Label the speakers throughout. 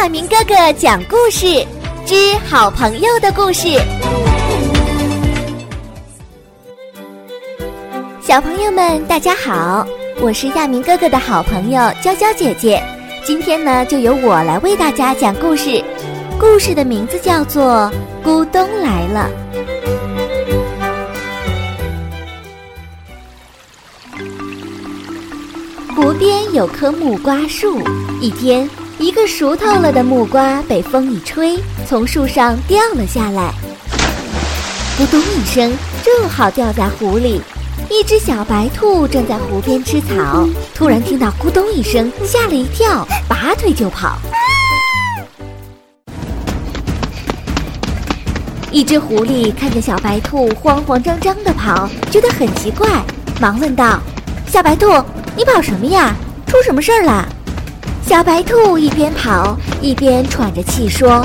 Speaker 1: 亚明哥哥讲故事之好朋友的故事。小朋友们，大家好，我是亚明哥哥的好朋友娇娇姐姐。今天呢，就由我来为大家讲故事。故事的名字叫做《咕咚来了》。湖边有棵木瓜树，一天。一个熟透了的木瓜被风一吹，从树上掉了下来，咕咚一声，正好掉在湖里。一只小白兔正在湖边吃草，突然听到咕咚一声，吓了一跳，拔腿就跑。一只狐狸看着小白兔慌慌张张的跑，觉得很奇怪，忙问道：“小白兔，你跑什么呀？出什么事儿了？”小白兔一边跑一边喘着气说：“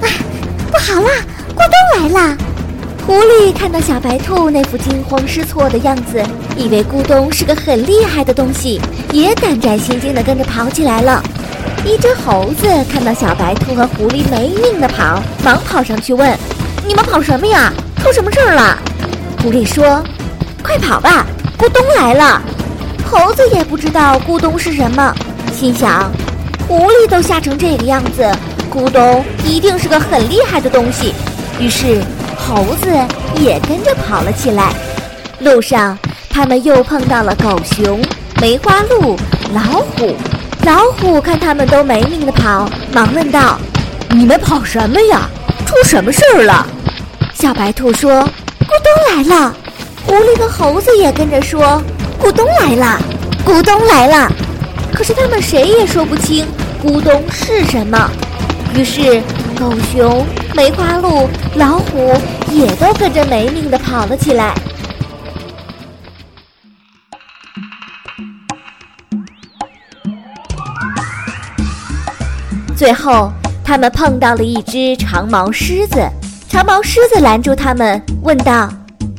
Speaker 1: 啊，不好啦，咕咚来了！”狐狸看到小白兔那副惊慌失措的样子，以为咕咚是个很厉害的东西，也胆战心惊地跟着跑起来了。一只猴子看到小白兔和狐狸没命地跑，忙跑上去问：“你们跑什么呀？出什么事儿了？”狐狸说：“快跑吧，咕咚来了！”猴子也不知道咕咚是什么。心想，狐狸都吓成这个样子，咕咚一定是个很厉害的东西。于是，猴子也跟着跑了起来。路上，他们又碰到了狗熊、梅花鹿、老虎。老虎看他们都没命的跑，忙问道：“你们跑什么呀？出什么事儿了？”小白兔说：“咕咚来了。”狐狸和猴子也跟着说：“咕咚来了，咕咚来了。”可是他们谁也说不清咕咚是什么，于是狗熊、梅花鹿、老虎也都跟着没命的跑了起来。最后，他们碰到了一只长毛狮子，长毛狮子拦住他们，问道：“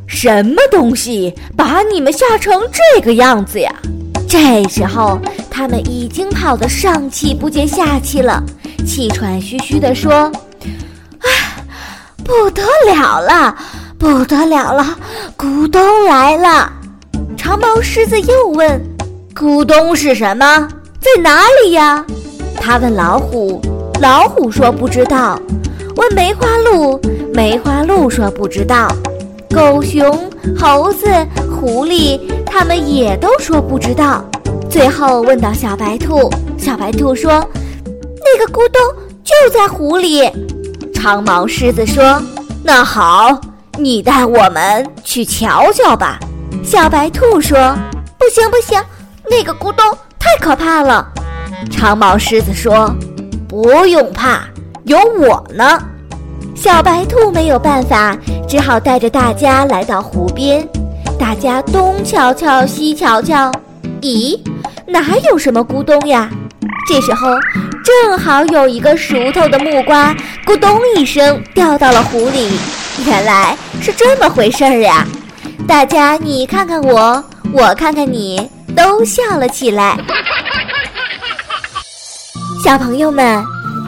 Speaker 2: 什么东西把你们吓成这个样子呀？”
Speaker 1: 这时候。他们已经跑得上气不接下气了，气喘吁吁地说：“啊，不得了了，不得了了，咕咚来了！”长毛狮子又问：“
Speaker 2: 咕咚是什么？在哪里呀？”
Speaker 1: 他问老虎，老虎说不知道；问梅花鹿，梅花鹿说不知道；狗熊、猴子、狐狸，他们也都说不知道。最后问到小白兔，小白兔说：“那个咕咚就在湖里。”
Speaker 2: 长毛狮子说：“那好，你带我们去瞧瞧吧。”
Speaker 1: 小白兔说：“不行不行，那个咕咚太可怕了。”
Speaker 2: 长毛狮子说：“不用怕，有我呢。”
Speaker 1: 小白兔没有办法，只好带着大家来到湖边。大家东瞧瞧，西瞧瞧，咦？哪有什么咕咚呀？这时候正好有一个熟透的木瓜，咕咚一声掉到了湖里。原来是这么回事儿呀！大家你看看我，我看看你，都笑了起来。小朋友们，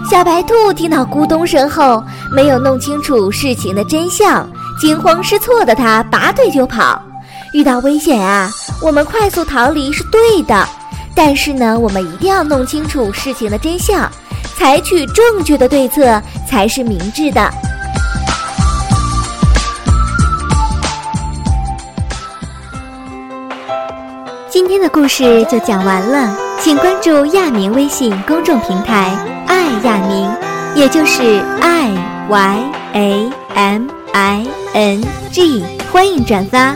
Speaker 1: 小白兔听到咕咚声后，没有弄清楚事情的真相，惊慌失措的它拔腿就跑。遇到危险啊，我们快速逃离是对的。但是呢，我们一定要弄清楚事情的真相，采取正确的对策才是明智的。今天的故事就讲完了，请关注亚明微信公众平台“爱亚明”，也就是 i y a m i n g，欢迎转发。